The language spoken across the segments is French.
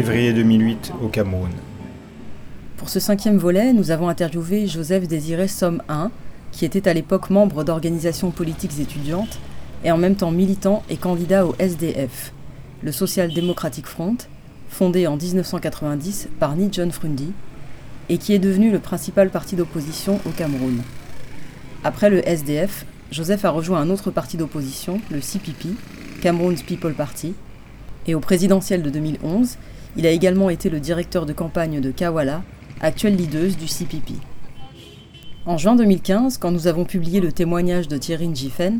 Février 2008 au Cameroun. Pour ce cinquième volet, nous avons interviewé Joseph Désiré Somme 1, qui était à l'époque membre d'organisations politiques étudiantes et en même temps militant et candidat au SDF, le Social Democratic Front, fondé en 1990 par Ni John Frundi, et qui est devenu le principal parti d'opposition au Cameroun. Après le SDF, Joseph a rejoint un autre parti d'opposition, le CPP, Cameroun's People Party, et au présidentiel de 2011, il a également été le directeur de campagne de Kawala, actuelle leaduse du CPP. En juin 2015, quand nous avons publié le témoignage de Thierry Njifen,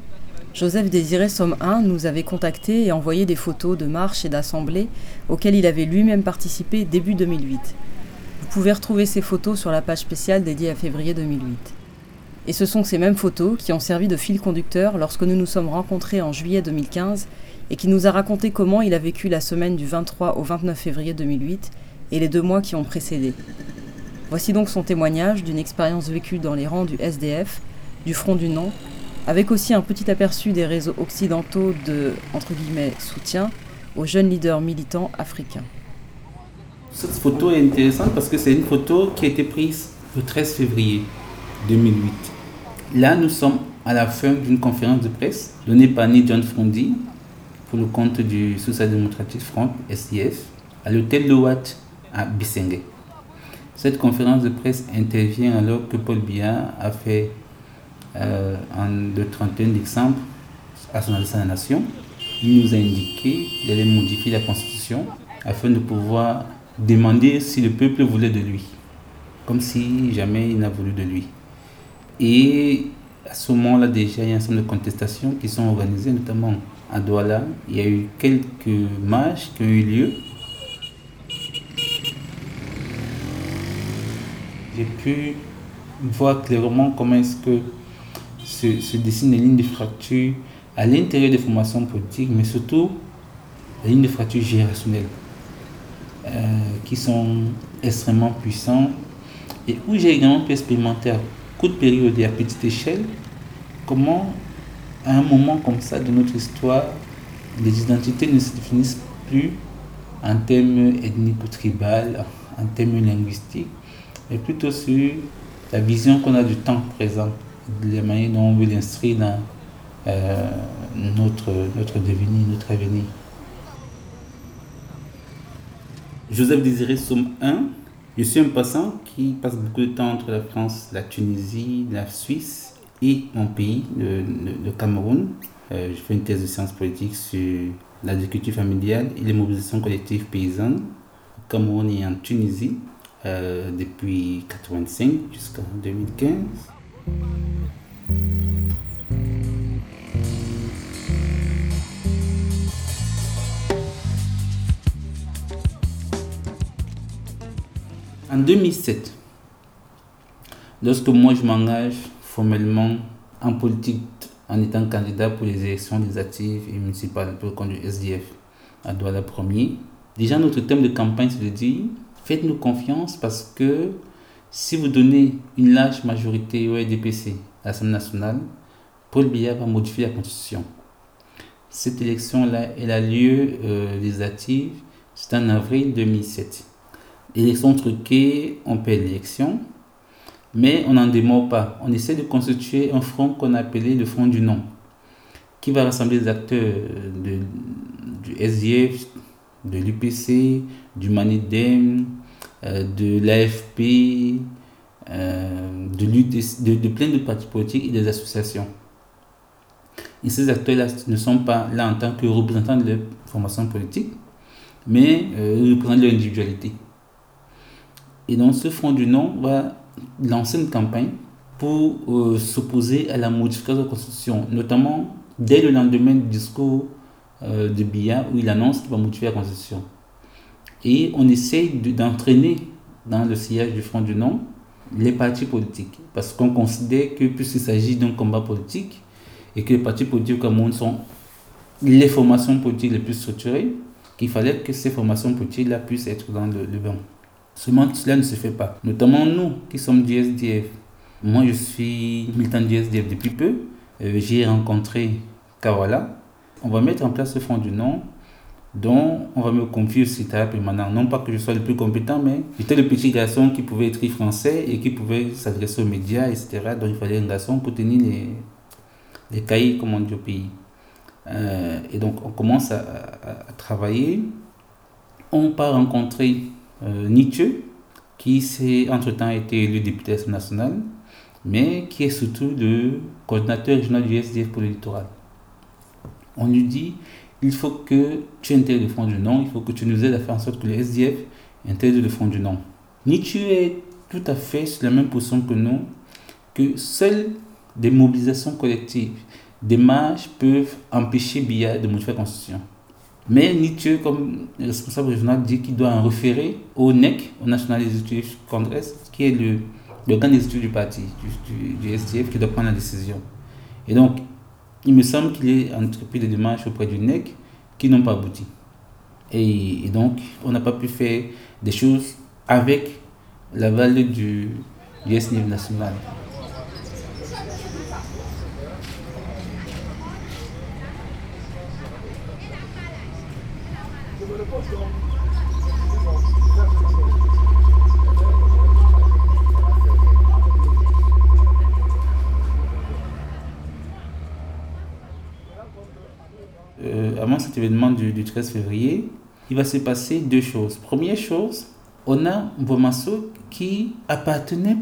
Joseph Désiré Somme 1 nous avait contacté et envoyé des photos de marches et d'assemblées auxquelles il avait lui-même participé début 2008. Vous pouvez retrouver ces photos sur la page spéciale dédiée à février 2008. Et ce sont ces mêmes photos qui ont servi de fil conducteur lorsque nous nous sommes rencontrés en juillet 2015 et qui nous a raconté comment il a vécu la semaine du 23 au 29 février 2008 et les deux mois qui ont précédé. Voici donc son témoignage d'une expérience vécue dans les rangs du SDF, du Front du Non, avec aussi un petit aperçu des réseaux occidentaux de entre guillemets, soutien aux jeunes leaders militants africains. Cette photo est intéressante parce que c'est une photo qui a été prise le 13 février 2008. Là, nous sommes à la fin d'une conférence de presse donnée par Ni John Frondi pour le compte du Social Democratic Front, SDF, à l'hôtel Lowat à Bissengé. Cette conférence de presse intervient alors que Paul Biya a fait euh, en, le 31 décembre à son adresse à la nation. Il nous a indiqué qu'il allait modifier la constitution afin de pouvoir demander si le peuple voulait de lui, comme si jamais il n'a voulu de lui. Et à ce moment-là, déjà, il y a un certain de contestations qui sont organisées, notamment à Douala. Il y a eu quelques marches qui ont eu lieu j'ai pu voir clairement comment est-ce que se, se dessinent les lignes de fracture à l'intérieur des formations politiques, mais surtout les lignes de fracture générationnelles, euh, qui sont extrêmement puissantes et où j'ai également pu expérimenter à courte période et à petite échelle comment, à un moment comme ça de notre histoire, les identités ne se définissent plus en termes ethniques ou tribal, en termes linguistiques, mais plutôt sur la vision qu'on a du temps présent, de la manière dont on veut l'inscrire dans euh, notre, notre devenir, notre avenir. Joseph Désiré Somme 1, je suis un passant qui passe beaucoup de temps entre la France, la Tunisie, la Suisse et mon pays, le, Cameroun. Euh, je fais une thèse de sciences politiques sur l'agriculture familiale et les mobilisations collectives paysannes au Cameroun et en Tunisie. Euh, depuis 85 jusqu'en 2015. En 2007, lorsque moi je m'engage formellement en politique en étant candidat pour les élections législatives et municipales pour le compte du SDF à Douala 1er, déjà notre thème de campagne c'est de dire Faites-nous confiance parce que si vous donnez une large majorité au RDPC à l'Assemblée nationale, Paul Biya va modifier la Constitution. Cette élection-là, elle a lieu euh, législative, c'est en avril 2007. Élection truquée, on perd l'élection, mais on n'en démord pas. On essaie de constituer un front qu'on a appelé le Front du Non, qui va rassembler les acteurs de, du SDF, de l'UPC, du MANIDEM, euh, de l'AFP, euh, de, plein de partis politiques et des associations. Et ces acteurs-là ne sont pas là en tant que représentants de leur formation politique, mais euh, représentent leur individualité. Et donc ce Front du Non va lancer une campagne pour s'opposer à la modification de la Constitution, notamment dès le lendemain du discours de Biya où il annonce qu'il va modifier la Constitution. Et on essaye d'entraîner dans le sillage du Front du Non les partis politiques. Parce qu'on considère que puisqu'il s'agit d'un combat politique et que les partis politiques au Cameroun sont les formations politiques les plus structurées, qu'il fallait que ces formations politiques-là puissent être dans le, le banc. Seulement, cela ne se fait pas. Notamment nous qui sommes du SDF. Moi, je suis militant du SDF depuis peu. Euh, j'ai rencontré Kawala. On va mettre en place ce Front du Non dont on va me confier au secrétariat permanent. Non pas que je sois le plus compétent, mais j'étais le petit garçon qui pouvait écrire français et qui pouvait s'adresser aux médias, etc. Donc il fallait un garçon pour tenir les, les cahiers, comme on dit au pays. Euh, et donc on commence à, travailler. On part rencontrer Nietzsche, qui s'est entre-temps été élu député national, mais qui est surtout le coordinateur régional du SDF pour le. On lui dit il faut que tu intègres le fond du nom, il faut que tu nous aides à faire en sorte que le SDF intègre le fond du nom. Nietzsche est tout à fait sur la même position que nous, que seules des mobilisations collectives, des marches peuvent empêcher Biya de modifier la Constitution. Mais Nietzsche, comme responsable régional, dit qu'il doit en référer au NEC, au National Executive Congress, qui est le l'organe des études du parti, du, du, SDF, qui doit prendre la décision. Et donc, il me semble qu'il est entrepris des démarches auprès du NEC qui n'ont pas abouti. Et, donc, on n'a pas pu faire des choses avec l'aval du, du SNIF national. avant événement du, 13 février, il va se passer deux choses. Première chose, on a Bomasso qui appartenait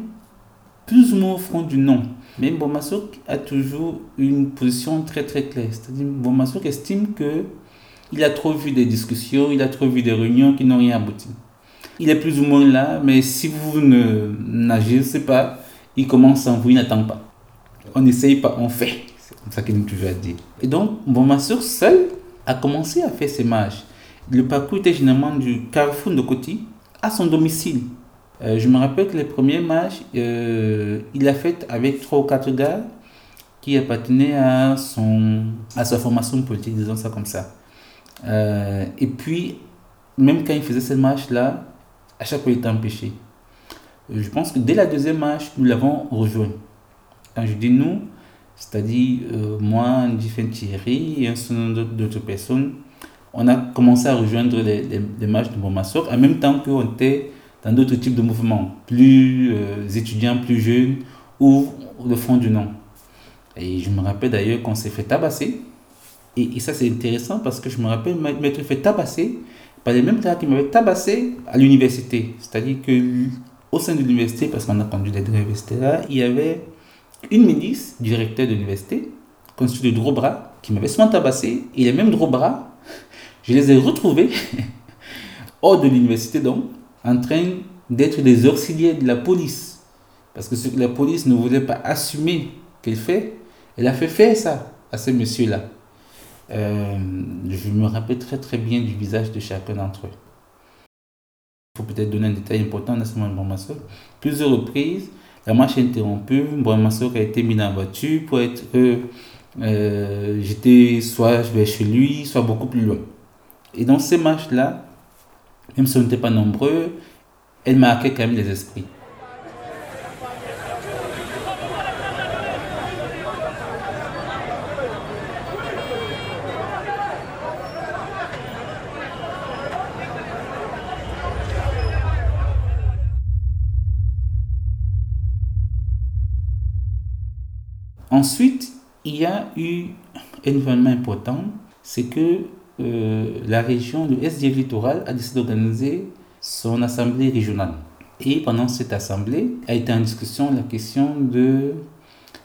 plus ou moins au front du nom. Mais Bomasso a toujours une position très très claire. C'est-à-dire Bomasso estime que il a trop vu des discussions, il a trop vu des réunions qui n'ont rien abouti. Il est plus ou moins là, mais si vous ne n'agissez pas, il commence en vous, il n'attend pas. On n'essaye pas, on fait. C'est comme ça qu'il nous toujours dire. Et donc, Bomasso seul a commencé à faire ses marches. Le parcours était généralement du carrefour de Coty à son domicile. Euh, je me rappelle que les premières marches, euh, il a fait avec trois ou quatre gars qui appartenaient à, son, à sa formation politique, disons ça comme ça. Euh, et puis, même quand il faisait cette marche-là, à chaque fois il était empêché. Je pense que dès la deuxième marche, nous l'avons rejoint. Quand je dis nous, c'est-à-dire euh, moi, Ndifen Thierry et un certain nombre d'autres personnes, on a commencé à rejoindre les, les, marches de Bomassok en même temps qu'on était dans d'autres types de mouvements, plus euh, étudiants, plus jeunes, ou le fond du nom. Et je me rappelle d'ailleurs qu'on s'est fait tabasser. Et, ça, c'est intéressant parce que je me rappelle m'être fait tabasser par les mêmes qui m'avaient tabassé à l'université. C'est-à-dire qu'au sein de l'université, parce qu'on a conduit des grèves, etc., il y avait une milice du directeur de l'université, constituée de gros bras, qui m'avait souvent tabassé, et les mêmes gros bras, je les ai retrouvés hors de l'université donc, en train d'être des auxiliaires de la police. Parce que ce que la police ne voulait pas assumer qu'elle fait, elle a fait faire ça à ces messieurs-là. Euh, je me rappelle très très bien du visage de chacun d'entre eux. Il faut peut-être donner un détail important dans ce moment de Plusieurs reprises, la marche est interrompue, Massok a été mis dans la voiture pour être. Euh, j'étais soit je vais chez lui, soit beaucoup plus loin. Et dans ces marches-là, même si on n'était pas nombreux, elle marquait quand même les esprits. Ensuite, il y a eu un événement important, c'est que euh, la région, le SDF littoral, a décidé d'organiser son assemblée régionale. Et pendant cette assemblée, a été en discussion la question de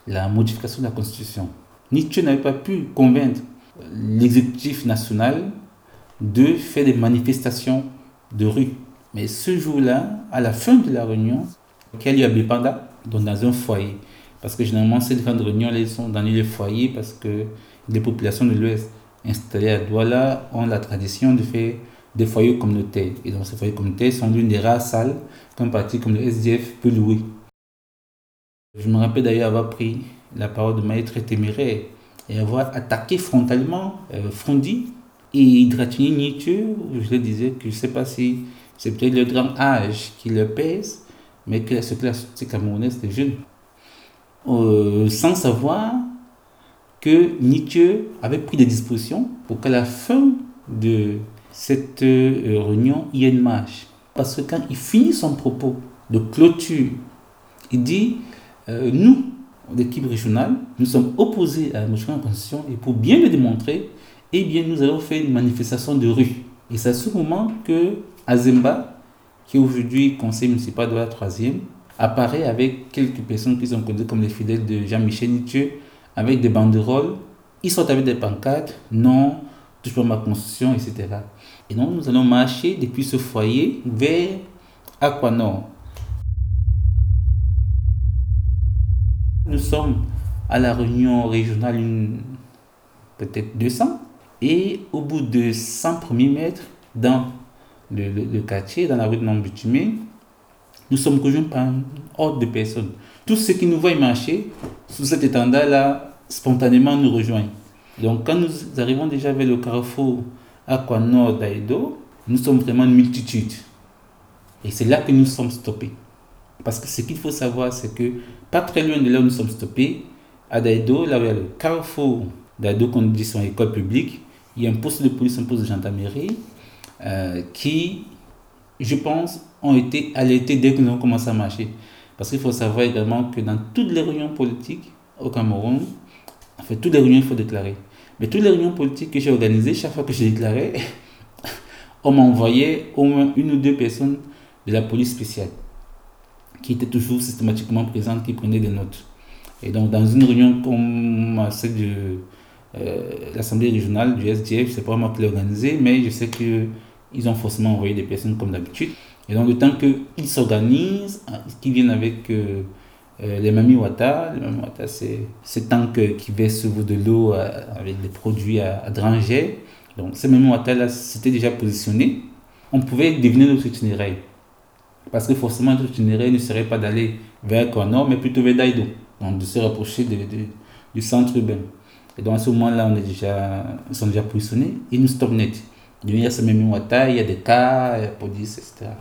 la modification de la Constitution. Nietzsche n'avait pas pu convaincre l'exécutif national de faire des manifestations de rue. Mais ce jour-là, à la fin de la réunion, qu'il y a Bipanda, dans un foyer, parce que généralement, ces grandes réunions, elles sont dans les foyers parce que les populations de l'Ouest installées à Douala ont la tradition de faire des foyers communautaires. Et donc, ces foyers communautaires sont l'une des rares salles qu'un parti comme le SDF peut louer. Je me rappelle d'ailleurs avoir pris la parole de Maître téméraire et avoir attaqué frontalement euh, Frondi et Hydratini Nietzsche. Je le disais que je ne sais pas si c'est peut-être le grand âge qui le pèse, mais que la société camerounaise est jeune. Euh, sans savoir que Nietzsche avait pris des dispositions pour qu'à la fin de cette réunion, il y a une marche. Parce que quand il finit son propos de clôture, il dit Nous, l'équipe régionale, nous sommes opposés à la motion de constitution et pour bien le démontrer, eh bien, nous avons fait une manifestation de rue. Et c'est à ce moment que Azemba, qui est aujourd'hui conseiller municipal de la troisième, apparaît avec quelques personnes qui sont connues comme les fidèles de Jean-Michel Nietzsche, avec des banderoles. Ils sont avec des pancartes, non, touche pas ma constitution, etc. Et donc, nous allons marcher depuis ce foyer vers Aquanor. Nous sommes à la réunion régionale, peut-être 200. Et au bout de 100 premiers mètres, dans le, quartier, dans la rue de Mambutumé, nous sommes rejoints par un ordre de personnes. Tous ceux qui nous voient marcher sous cet étendard-là, spontanément nous rejoignent. Donc quand nous arrivons déjà vers le carrefour Aquanor d'Aïdo, nous sommes vraiment une multitude. Et c'est là que nous sommes stoppés. Parce que ce qu'il faut savoir, c'est que pas très loin de là où nous sommes stoppés, à Daïdo, là où il y a le carrefour d'Aïdo Condition École publique, il y a un poste de police, un poste de gendarmerie, euh, qui, je pense, ont été alertés dès que nous avons commencé à marcher. Parce qu'il faut savoir également que dans toutes les réunions politiques au Cameroun, en fait, toutes les réunions, il faut déclarer. Mais toutes les réunions politiques que j'ai organisées, chaque fois que j'ai déclaré, on m'envoyait au moins une ou deux personnes de la police spéciale qui étaient toujours systématiquement présentes, qui prenaient des notes. Et donc, dans une réunion comme celle de euh, l'Assemblée régionale du SDF, c'est pas moi qui l'ai organisée, mais je sais qu'ils ont forcément envoyé des personnes comme d'habitude. Et donc, le temps qu'ils s'organisent, hein, qu'ils viennent avec euh, euh, les Mami Wata, les Mami Wata, c'est ces tanks qui versent de l'eau avec des produits à, à dranger. Donc, ces Mami Wata, là, c'était déjà positionné. On pouvait deviner notre itinéraire. Parce que forcément, notre itinéraire ne serait pas d'aller vers Kono, mais plutôt vers Daido. Donc, de se rapprocher du centre urbain. Et donc, à ce moment-là, on est déjà, ils sont déjà positionnés. Ils nous stoppent net. Il y a ce même Wata, il y a des cas, il y a police, etc.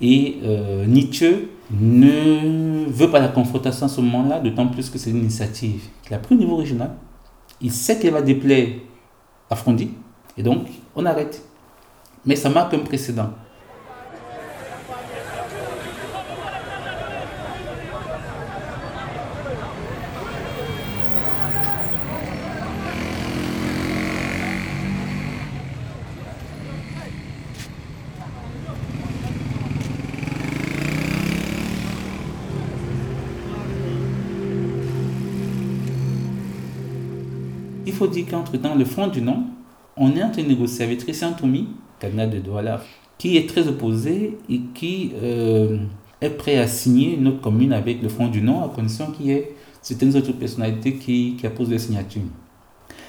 Et euh, Nietzsche ne veut pas la confrontation à ce moment-là, d'autant plus que c'est une initiative qu'il a pris au niveau régional. Il sait qu'elle va déplaire à Frondi, et donc on arrête. Mais ça marque un précédent. Faut dire qu'entre-temps, le Front du Nom, on est en train de négocier avec Christian Toumi, candidat de Douala, qui est très opposé et qui euh, est prêt à signer une autre commune avec le Front du Nom à condition qu'il y ait certaines autres personnalités qui, qui apposent des signatures.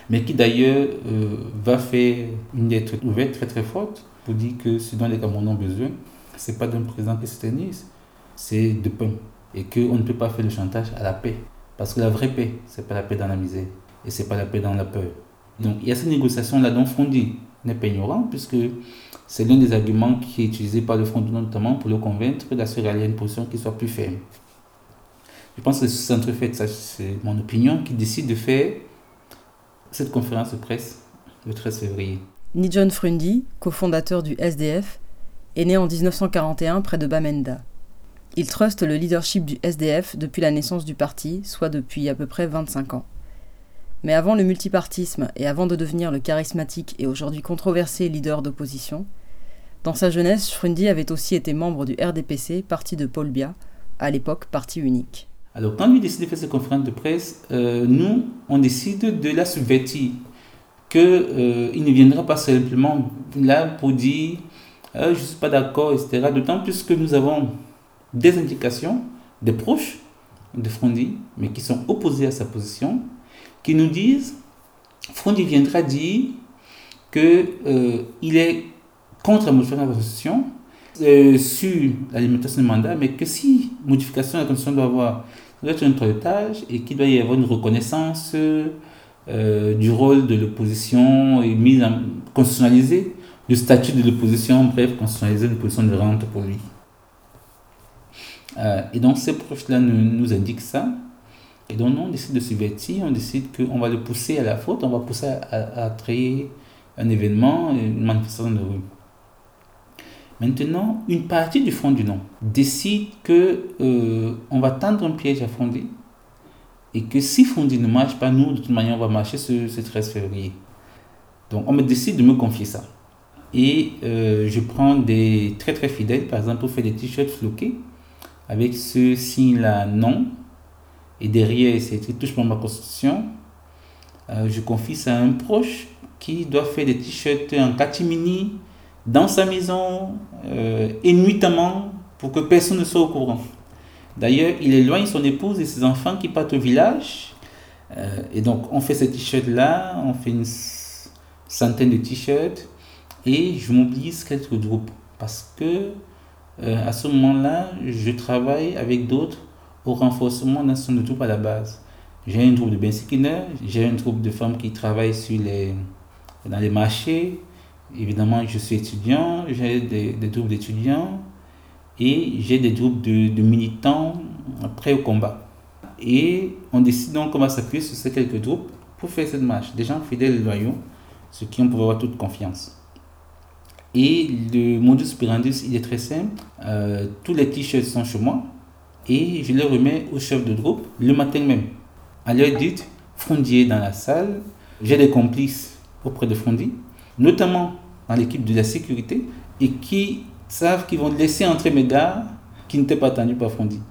Mais qui d'ailleurs euh, va faire une lettre ouverte très très forte pour dire que ce dont les Camerounais ont besoin, ce n'est pas d'un président qui s'éternise, c'est de pain. Et qu'on ne peut pas faire le chantage à la paix. Parce que la vraie paix, c'est pas la paix dans la misère et c'est pas la paix dans la peur. Donc il y a cette négociation-là dont Frondi n'est pas ignorant, puisque c'est l'un des arguments qui est utilisé par le Front notamment pour le convaincre d'assurer à une position qui soit plus ferme. Je pense que c'est ce fait, ça c'est mon opinion, qui décide de faire cette conférence de presse le 13 février. Ni John Frundi, cofondateur du SDF, est né en 1941 près de Bamenda. Il truste le leadership du SDF depuis la naissance du parti, soit depuis à peu près 25 ans. Mais avant le multipartisme et avant de devenir le charismatique et aujourd'hui controversé leader d'opposition, dans sa jeunesse, Schrundi avait aussi été membre du RDPC, parti de Paul Biya, à l'époque parti unique. Alors quand lui décide de faire cette conférence de presse, euh, nous, on décide de la subvertir, qu'il euh, ne viendra pas simplement là pour dire euh, je ne suis pas d'accord, etc. D'autant plus que nous avons des indications des proches de Frondi, mais qui sont opposés à sa position, qui nous disent, Frondi viendra dire qu'il euh, est contre la modification de la Constitution euh, sur la limitation du mandat, mais que si modification de la Constitution doit avoir, doit être un toilettage et qu'il doit y avoir une reconnaissance euh, du rôle de l'opposition et mise en, constitutionnaliser le statut de l'opposition, bref, constitutionnaliser une position de rente pour lui. et donc ces proches-là nous, nous indiquent ça. Et donc, nous, on décide de subvertir, on décide qu'on va le pousser à la faute, on va pousser à, créer un événement, une manifestation de rue. Maintenant, une partie du Front du Non décide que euh, on va tendre un piège à Fondi et que si Fondi ne marche pas, nous, de toute manière, on va marcher ce, ce 13 février. Donc, on me décide de me confier ça. Et euh, je prends des très très fidèles, par exemple, pour faire des t-shirts floqués avec ce signe-là non. Et derrière, c'est écrit touche ma constitution. Euh, je confie ça à un proche qui doit faire des t-shirts en catimini dans sa maison euh, pour que personne ne soit au courant. D'ailleurs, il éloigne son épouse et ses enfants qui partent au village. Euh, et donc, on fait ces t-shirts-là, on fait une centaine de t-shirts et je mobilise quelques groupes parce que euh, à ce moment-là, je travaille avec d'autres au renforcement d'un certain de troupes à la base. J'ai un groupe de bensikineurs, j'ai un groupe de femmes qui travaillent dans les marchés. Évidemment, je suis étudiant, j'ai des, des groupes d'étudiants et j'ai des groupes de, militants prêts au combat. Et on décide donc va s'appuyer sur ces quelques groupes pour faire cette marche. Des gens fidèles et loyaux, ceux qui ont pour avoir toute confiance. Et le modus operandi, il est très simple. Euh, tous les t-shirts sont chez moi et je les remets au chef de groupe le matin même. À l'heure dite, Frondier dans la salle. J'ai des complices auprès de Frondi, notamment dans l'équipe de la sécurité, et qui savent qu'ils vont laisser entrer mes gars qui n'étaient pas attendus par Frondi.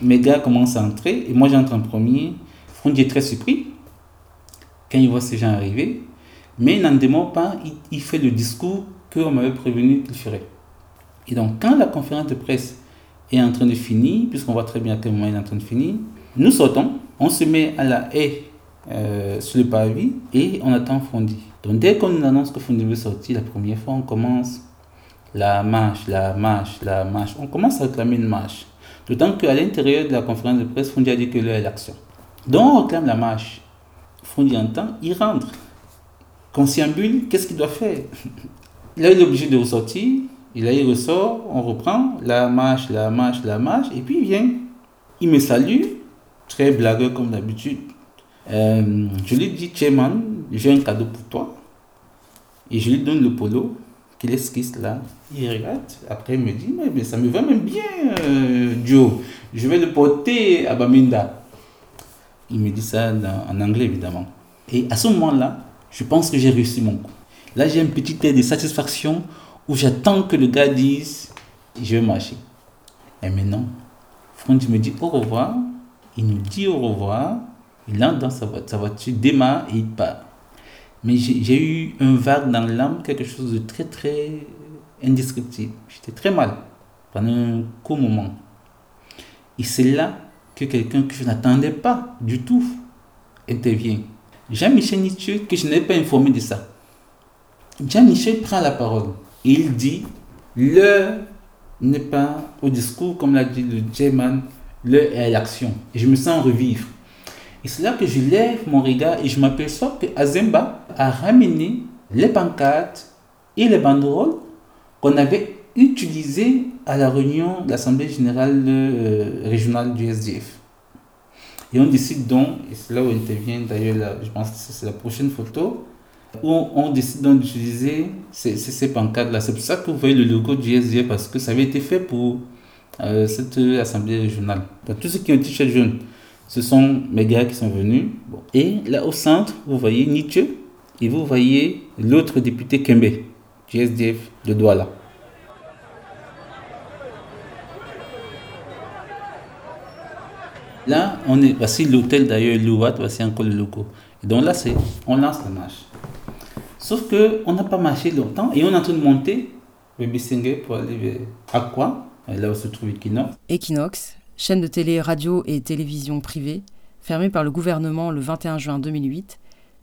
Mes gars commencent à entrer et moi j'entre en premier. Frondi est très surpris quand il voit ces gens arriver, mais il n'en démord pas, il, il fait le discours qu'on m'avait prévenu qu'il ferait. Et donc, quand la conférence de presse est en train de finir, puisqu'on voit très bien à quel moment il est en train de finir, nous sortons, on se met à la haie euh, sur le pavé et on attend Fondi. Donc, dès qu'on annonce que Fondi veut sortir, la première fois, on commence la marche, la marche, la marche. On commence à réclamer une marche. D'autant qu'à l'intérieur de la conférence de presse, Fondi a dit que l'heure est l'action. Donc, on réclame la marche. Fondi entend, il rentre. Conciliambule, qu'est-ce qu'il doit faire? Là, il est obligé de ressortir. Il là, il ressort, on reprend la marche, la marche, la marche, et puis il vient. Il me salue, très blagueur comme d'habitude. Euh, je lui dis, Chairman, j'ai un cadeau pour toi. Et je lui donne le polo qu'il esquisse là. Il regarde, après il me dit, mais, mais ça me va même bien, euh, Joe. Je vais le porter à Baminda. Il me dit ça en anglais, évidemment. Et à ce moment-là, je pense que j'ai réussi mon coup. Là, j'ai un petit air de satisfaction où j'attends que le gars dise je vais marcher. Et maintenant, Franck me dit au revoir. Il nous dit au revoir. Il entre dans sa voiture, sa voiture démarre et il part. Mais j'ai eu un vague dans l'âme, quelque chose de très très indescriptible. J'étais très mal pendant un court moment. Et c'est là que quelqu'un que je n'attendais pas du tout intervient. Jean-Michel Nietzsche, que je n'avais pas informé de ça. Jean-Michel prend la parole il dit l'heure n'est pas au discours, comme l'a dit le J-Man, l'heure est à l'action. Et je me sens revivre. Et c'est là que je lève mon regard et je m'aperçois que Azemba a ramené les pancartes et les banderoles qu'on avait utilisées à la réunion de l'Assemblée générale euh, régionale du SDF. Et on décide donc, et c'est là où intervient d'ailleurs, je pense que c'est la prochaine photo, où on décide d'utiliser ces, pancartes-là. C'est pour ça que vous voyez le logo du SDF, parce que ça avait été fait pour euh, cette assemblée régionale. Donc, tous ceux qui ont un t-shirt jaune, ce sont mes gars qui sont venus. Et là au centre, vous voyez Nietzsche et vous voyez l'autre député Kembe du SDF de Douala. Là, on est, voici l'hôtel d'ailleurs Louat, voici encore le logo. Et donc là, c'est, on lance la marche. Sauf qu'on n'a pas marché longtemps et on est en train de monter le Bissingé pour aller vers Aqua, là où se trouve Equinox. Equinox, chaîne de télé, radio et télévision privée, fermée par le gouvernement le 21 juin 2008,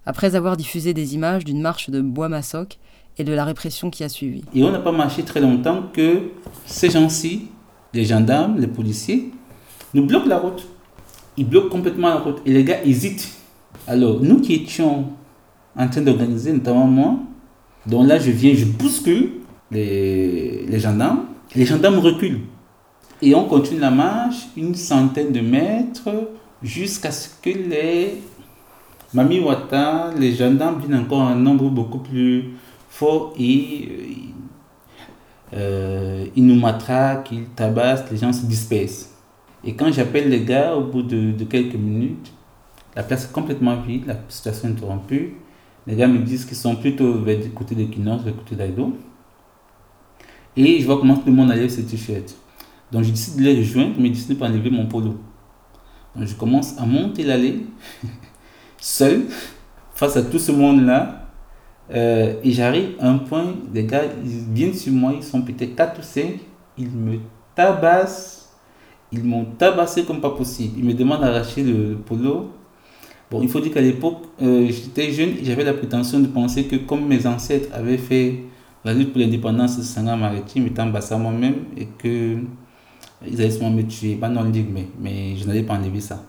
après avoir diffusé des images d'une marche de Bois-Massoc et de la répression qui a suivi. Et on n'a pas marché très longtemps que ces gens-ci, les gendarmes, les policiers, nous bloquent la route. Ils bloquent complètement la route et les gars hésitent. Alors, nous qui étions en train d'organiser, notamment moi, donc là, je viens, je bouscule les, les gendarmes. Les gendarmes reculent. Et on continue la marche une centaine de mètres jusqu'à ce que les Mami Wata, les gendarmes viennent encore en nombre beaucoup plus fort et euh, ils nous matraquent, ils tabassent, les gens se dispersent. Et quand j'appelle les gars, au bout de, quelques minutes, la place est complètement vide, la situation est interrompue. Les gars me disent qu'ils sont plutôt le côté de vers le côté d'Aïdo. Et je vois comment tout le monde enlève ses t-shirts. Donc je décide de les rejoindre, mais je décide de pas enlever mon polo. Donc je commence à monter l'allée, seul, face à tout ce monde-là. Euh, et j'arrive à un point, les gars, ils viennent sur moi, ils sont peut-être 4 ou 5, ils me tabassent, ils m'ont tabassé comme pas possible. Ils me demandent d'arracher le polo. Bon, il faut dire qu'à l'époque, euh, j'étais jeune j'avais la prétention de penser que comme mes ancêtres avaient fait la lutte pour l'indépendance de Sangha maritime, étant bassa moi-même, et que ils allaient sûrement me tuer, pas le mais, mais je n'allais pas enlever ça.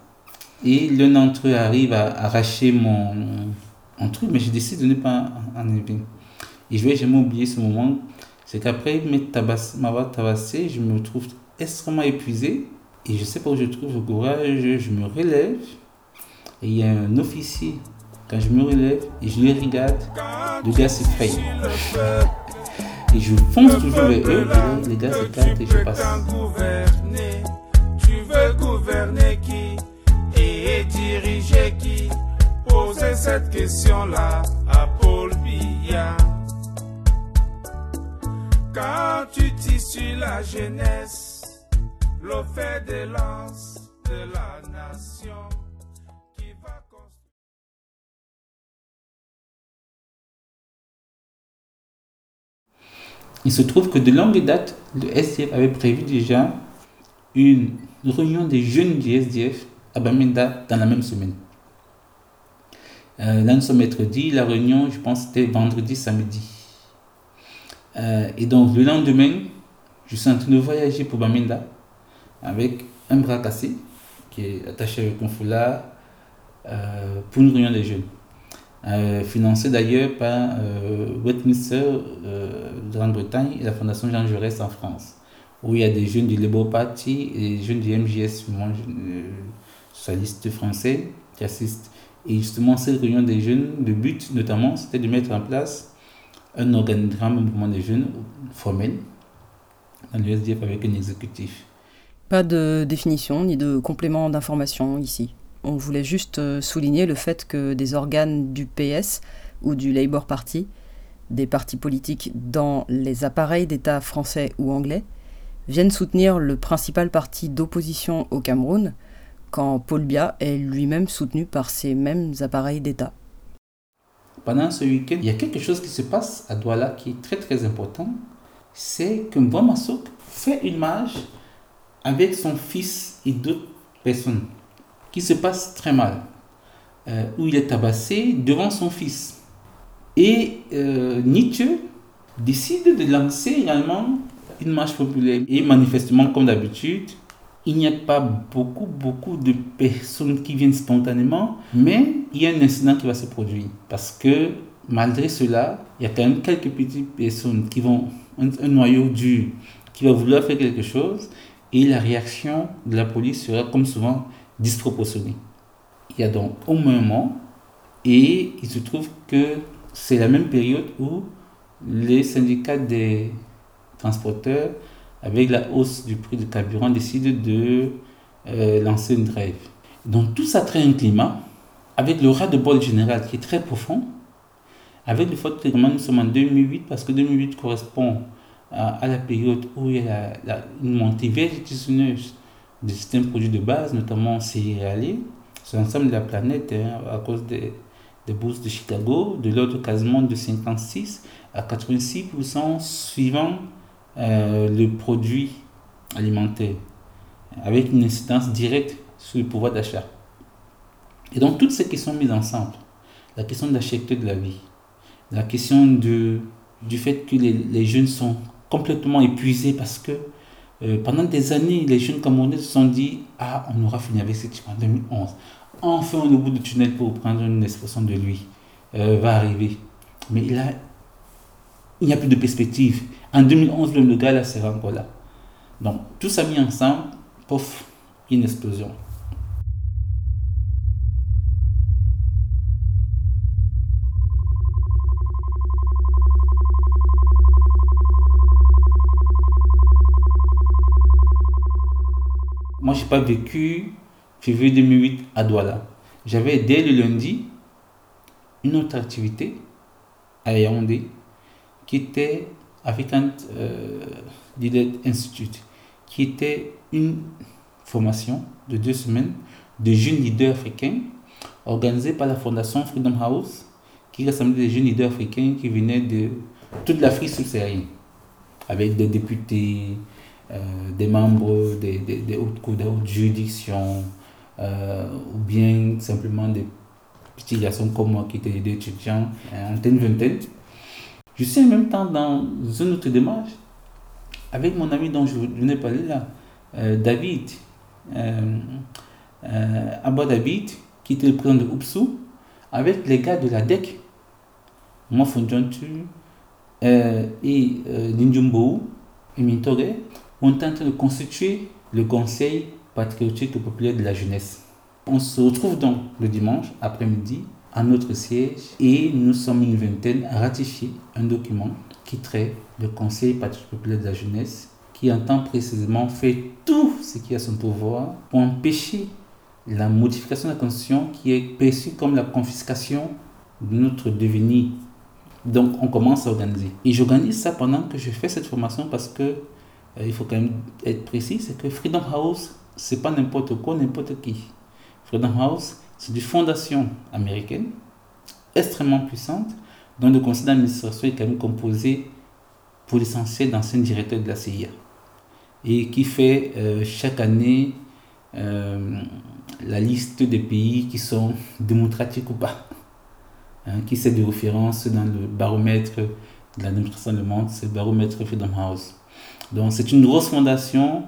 Et l'un d'entre eux arrive à arracher mon, mon truc, mais je décide de ne pas enlever. Et je vais jamais oublier ce moment, c'est qu'après m'avoir tabassé, je me trouve extrêmement épuisé, et je sais pas où je trouve le courage, je me relève, et il y a un officier, quand je me relève, et je les regarde, le gars s'effraie. Et je fonce toujours vers eux, et là, les gars s'écartent et je passe. Tu veux gouverner qui et diriger qui? Posez cette question-là à Paul Biya. Quand tu tissus la jeunesse, fait des lances de la nation. Il se trouve que de longue date, le SDF avait prévu déjà une réunion des jeunes du SDF à Bamenda dans la même semaine. Euh, là, nous sommes mercredi, la réunion, je pense, c'était vendredi, samedi. Euh, et donc, le lendemain, je suis en train de voyager pour Bamenda avec un bras cassé qui est attaché avec un foulard euh, pour une réunion des jeunes. Euh, financé d'ailleurs par euh, Westminster euh, de Grande-Bretagne et la Fondation Jean Jaurès en France, où il y a des jeunes du Labour Party et des jeunes du MJS, euh, socialiste français, qui assistent. Et justement, cette réunion des jeunes, le but notamment, c'était de mettre en place un organigramme, mouvement des jeunes formel dans le SDF avec un exécutif. Pas de définition ni de complément d'information ici. On voulait juste euh, souligner le fait que des organes du PS ou du Labour Party, des partis politiques dans les appareils d'État français ou anglais, viennent soutenir le principal parti d'opposition au Cameroun, quand Paul Biya est lui-même soutenu par ces mêmes appareils d'État. Pendant ce week-end, il y a quelque chose qui se passe à Douala qui est très très important. C'est que Mbouamassouk fait une marche avec son fils et d'autres personnes qui se passe très mal, euh, où il est tabassé devant son fils. Et euh, Nietzsche décide de lancer également une marche populaire. Et manifestement, comme d'habitude, il n'y a pas beaucoup, beaucoup de personnes qui viennent spontanément, mais il y a un incident qui va se produire. Parce que malgré cela, il y a quand même quelques petites personnes qui vont, un, un noyau dur, qui va vouloir faire quelque chose, et la réaction de la police sera comme souvent disproportionné. Il y a donc au mois, et il se trouve que c'est la même période où les syndicats des transporteurs, avec la hausse du prix du carburant, décident de euh, lancer une grève. Donc tout ça crée un climat, avec le ras de bol général qui est très profond, avec le fait que nous sommes en 2008, parce que 2008 correspond à, la période où il y a une montée vertigineuse des systèmes produits de base, notamment céréaliers, sur l'ensemble de la planète, hein, à cause des, des, bourses de Chicago, de l'ordre quasiment de 56 à 86% suivant euh, le produit alimentaire, avec une incidence directe sur le pouvoir d'achat. Et donc toutes ces questions mises ensemble, la question de la cherté de la vie, la question de, du fait que les, les jeunes sont complètement épuisés parce que euh, pendant des années, les jeunes Camerounais se sont dit Ah, on aura fini avec ce type en 2011. Enfin, le bout du tunnel, pour prendre une expression de lui, euh, va arriver. Mais il il n'y a plus de perspective. En 2011, le gars là sera encore là. Donc, tout ça mis ensemble, pof, une explosion. Moi, je n'ai pas vécu février 2008 à Douala. J'avais dès le lundi une autre activité à Yaoundé qui était African euh, Leader Institute, qui était une formation de deux semaines de jeunes leaders africains organisée par la fondation Freedom House, qui rassemblait des jeunes leaders africains qui venaient de toute l'Afrique subsaharienne, avec des députés, euh, des membres des, des, des hautes cours, des hautes juridictions, euh, ou bien simplement des petits garçons comme moi qui étaient des étudiants en une vingtaine. Je suis en même temps dans une autre démarche avec mon ami dont je venais parler là, euh, David, euh, Abba David, qui était le président de Oupsou, avec les gars de la DEC, moi Fonjantu euh, et euh, Linjumbo et Mintore, on train de constituer le Conseil patriotique populaire de la jeunesse. On se retrouve donc le dimanche après-midi à notre siège et nous sommes une vingtaine à ratifier un document qui traite le Conseil patriotique populaire de la jeunesse qui entend précisément faire tout ce qui à son pouvoir pour empêcher la modification de la Constitution qui est perçue comme la confiscation de notre devenir. Donc on commence à organiser. Et j'organise ça pendant que je fais cette formation parce que il faut quand même être précis, c'est que Freedom House, c'est pas n'importe quoi, n'importe qui. Freedom House, c'est une fondation américaine extrêmement puissante dont le conseil d'administration est quand même composé pour l'essentiel d'anciens directeurs de la CIA et qui fait euh, chaque année euh, la liste des pays qui sont démocratiques ou pas, hein, qui sert de référence dans le baromètre de la démocratie dans le monde, c'est le baromètre Freedom House. Donc c'est une grosse fondation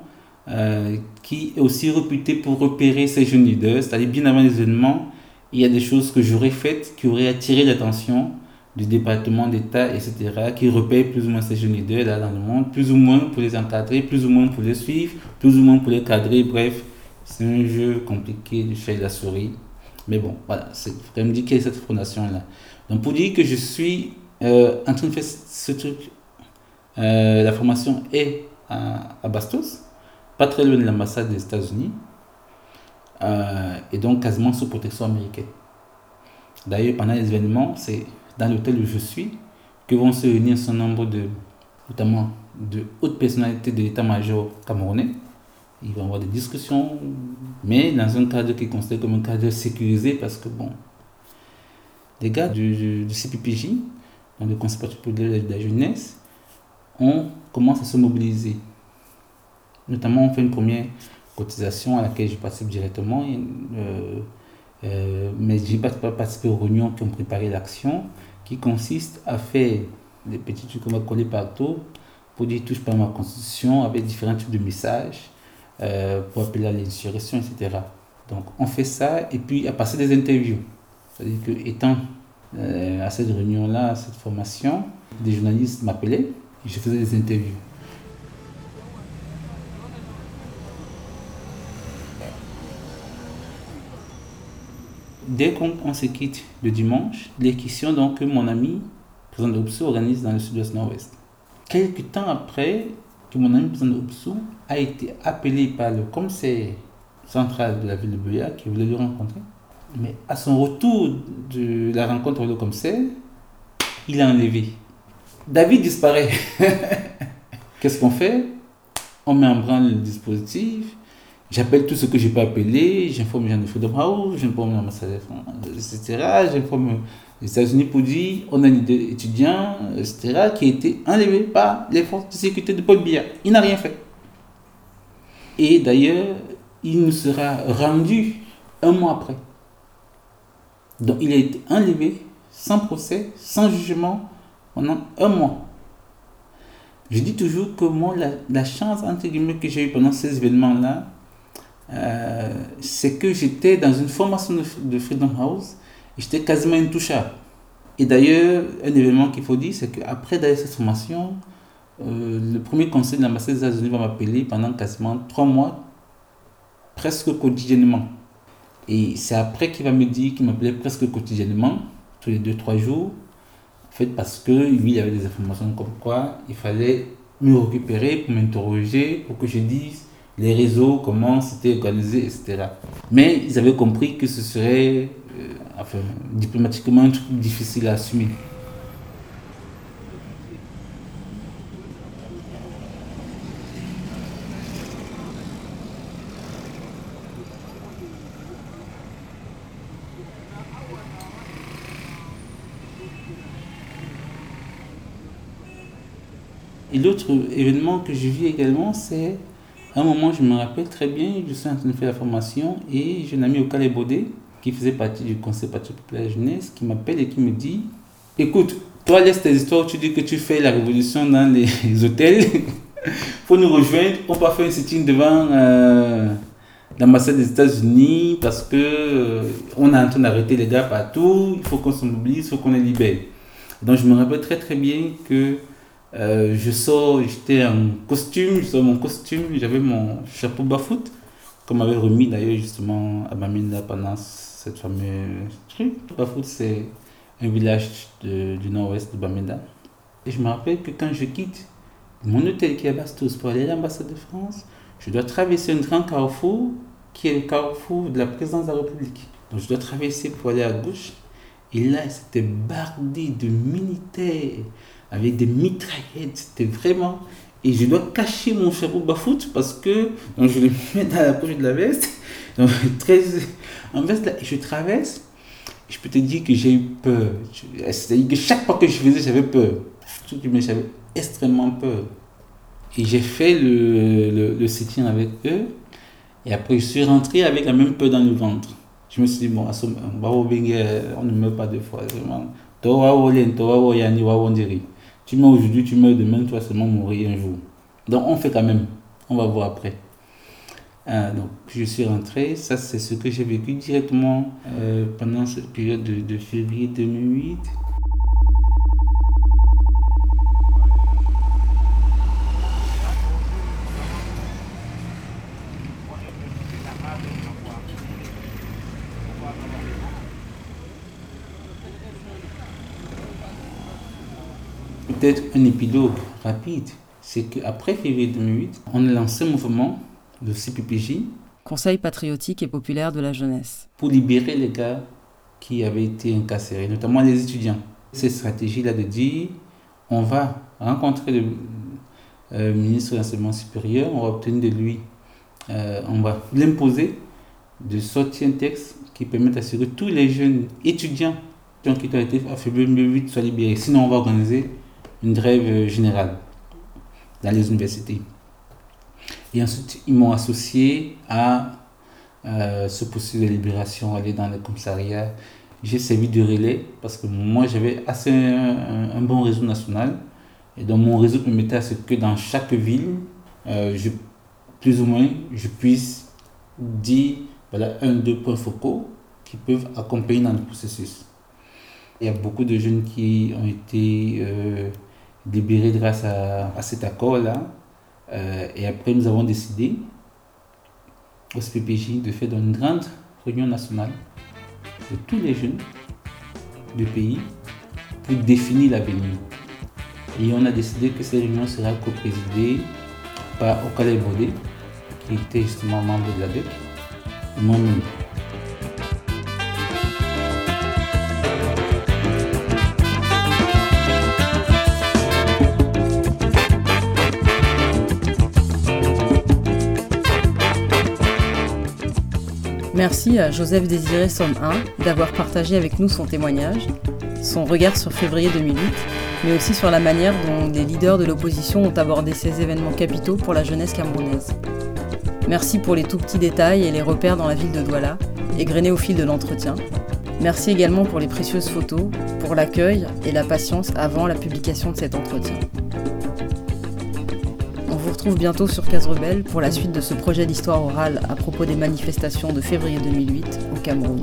euh, qui est aussi réputée pour repérer ces jeunes leaders, c'est-à-dire bien avant les événements, il y a des choses que j'aurais faites qui auraient attiré l'attention du département d'État, etc., qui repèrent plus ou moins ces jeunes leaders là dans le monde, plus ou moins pour les encadrer, plus ou moins pour les suivre, plus ou moins pour les cadrer, bref, c'est un jeu compliqué du fait de la souris. Mais bon, voilà, c'est vraiment qu'il y a cette fondation-là. Donc pour dire que je suis euh, en train de faire ce truc, euh, la formation est à, Bastos, pas très loin de l'ambassade des États-Unis, euh, et donc quasiment sous protection américaine. D'ailleurs, pendant les événements, c'est dans l'hôtel où je suis que vont se réunir un certain nombre de, notamment de hautes personnalités de l'état-major camerounais. Il va y avoir des discussions, mais dans un cadre qui est considéré comme un cadre sécurisé parce que, bon, les gars du, du, du CPPJ, dans le Conseil populaire de la jeunesse, on commence à se mobiliser. Notamment, on fait une première cotisation à laquelle je participe directement, euh, euh, mais je n'ai pas participé aux réunions qui ont préparé l'action, qui consiste à faire des petits trucs qu'on va coller partout pour dire touche pas ma constitution avec différents types de messages euh, pour appeler à l'insurrection, etc. Donc on fait ça et puis à passer des interviews. C'est-à-dire que étant à cette réunion-là, à cette formation, des journalistes m'appelaient je faisais des interviews. Dès qu'on se quitte le dimanche, les questions donc, que mon ami, président de Oupsou, organise dans le sud-ouest nord-ouest. Quelques temps après que mon ami, président de Oupsou, a été appelé par le commissaire central de la ville de Buya qui voulait le rencontrer. Mais à son retour de la rencontre avec le commissaire, il a enlevé. David disparaît. Qu'est-ce qu'on fait? On met en branle le dispositif. J'appelle tout ce que je peux appeler. J'informe gens de Freedom House, j'informe l'ambassade, etc. J'informe les États-Unis pour dire on a un étudiant, etc., qui a été enlevé par les forces de sécurité de Paul Biya. Il n'a rien fait. Et d'ailleurs, il nous sera rendu un mois après. Donc il a été enlevé sans procès, sans jugement, pendant un mois. Je dis toujours que moi, la, chance entre guillemets que j'ai eu pendant ces événements-là, euh, c'est que j'étais dans une formation de, Freedom House et j'étais quasiment intouchable. Et d'ailleurs, un événement qu'il faut dire, c'est qu'après d'ailleurs cette formation, euh, le premier conseil de l'ambassade des États-Unis va m'appeler pendant quasiment trois mois, presque quotidiennement. Et c'est après qu'il va me dire qu'il m'appelait presque quotidiennement, tous les deux, trois jours, fait, parce que lui, il avait des informations comme quoi il fallait me récupérer pour m'interroger, pour que je dise les réseaux, comment c'était organisé, etc. Mais ils avaient compris que ce serait, euh, enfin, diplomatiquement, un truc difficile à assumer. L'autre événement que je vis également, c'est un moment, je me rappelle très bien, je suis en train de faire la formation et j'ai un ami au Calais Baudet qui faisait partie du Conseil patriotique populaire jeunesse qui m'appelle et qui me dit Écoute, toi, laisse tes histoires, tu dis que tu fais la révolution dans les hôtels. faut nous rejoindre, on va faire un sitting devant euh, l'ambassade des États-Unis parce que euh, on est en train d'arrêter les gars partout, il faut qu'on se mobilise, il faut qu'on les libère. Donc je me rappelle très très bien que euh, je sors, j'étais en costume, je sors mon costume, j'avais mon chapeau bafoot, qu'on m'avait remis d'ailleurs justement à Bamenda pendant cette fameuse truc. Bafout, c'est un village du nord-ouest de Bamenda. Et je me rappelle que quand je quitte mon hôtel qui est à Bastos pour aller à l'ambassade de France, je dois traverser un grand carrefour qui est le carrefour de la présidence de la République. Donc je dois traverser pour aller à gauche. Et là, c'était bardé de militaires avec des mitraillettes. C'était vraiment. Et je dois cacher mon chapeau bafoot parce que donc je le mets dans la poche de la veste. Donc, très, en veste, je traverse. Je peux te dire que j'ai eu peur. C'est-à-dire que chaque fois que je faisais, j'avais peur. J'avais extrêmement peur. Et j'ai fait le, le, le avec eux. Et après, je suis rentré avec la même peur dans le ventre. Je me suis dit, bon, on ne meurt pas deux fois. Tu meurs aujourd'hui, tu meurs demain, tu vas seulement mourir un jour. Donc on fait quand même. On va voir après. Euh, donc je suis rentré. Ça, c'est ce que j'ai vécu directement euh, pendant cette période de, de février 2008. Peut-être un épilogue rapide, c'est qu'après février 2008, on a lancé un mouvement de CPPJ. Conseil patriotique et populaire de la jeunesse. Pour libérer les gars qui avaient été incarcérés, notamment les étudiants. Cette stratégie-là de dire, on va rencontrer le euh, ministre de l'enseignement supérieur, on va obtenir de lui, euh, on va l'imposer de sortir un texte qui permette d'assurer que tous les jeunes étudiants qui ont été février 2008 soient libérés. Sinon, on va organiser une grève générale dans les universités. Et ensuite, ils m'ont associé à euh, ce processus de libération, aller dans les commissariats. J'ai servi de relais parce que moi, j'avais assez un, bon réseau national. Et donc, mon réseau permettait à ce que dans chaque ville, euh, je, plus ou moins, je puisse dire voilà, un, deux points focaux qui peuvent accompagner dans le processus. Il y a beaucoup de jeunes qui ont été euh, libérés grâce à, cet accord-là. Euh, et après, nous avons décidé au SPPJ de faire une grande réunion nationale de tous les jeunes du pays pour définir l'avenir. Et on a décidé que cette réunion sera co-présidée par Okale Bodé, qui était justement membre de la DEC, moi-même. Merci à Joseph Désiré Somme 1 d'avoir partagé avec nous son témoignage, son regard sur février 2008, mais aussi sur la manière dont des leaders de l'opposition ont abordé ces événements capitaux pour la jeunesse camerounaise. Merci pour les tout petits détails et les repères dans la ville de Douala, égrenés au fil de l'entretien. Merci également pour les précieuses photos, pour l'accueil et la patience avant la publication de cet entretien retrouve bientôt sur Case Rebelle pour la suite de ce projet d'histoire orale à propos des manifestations de février 2008 au Cameroun.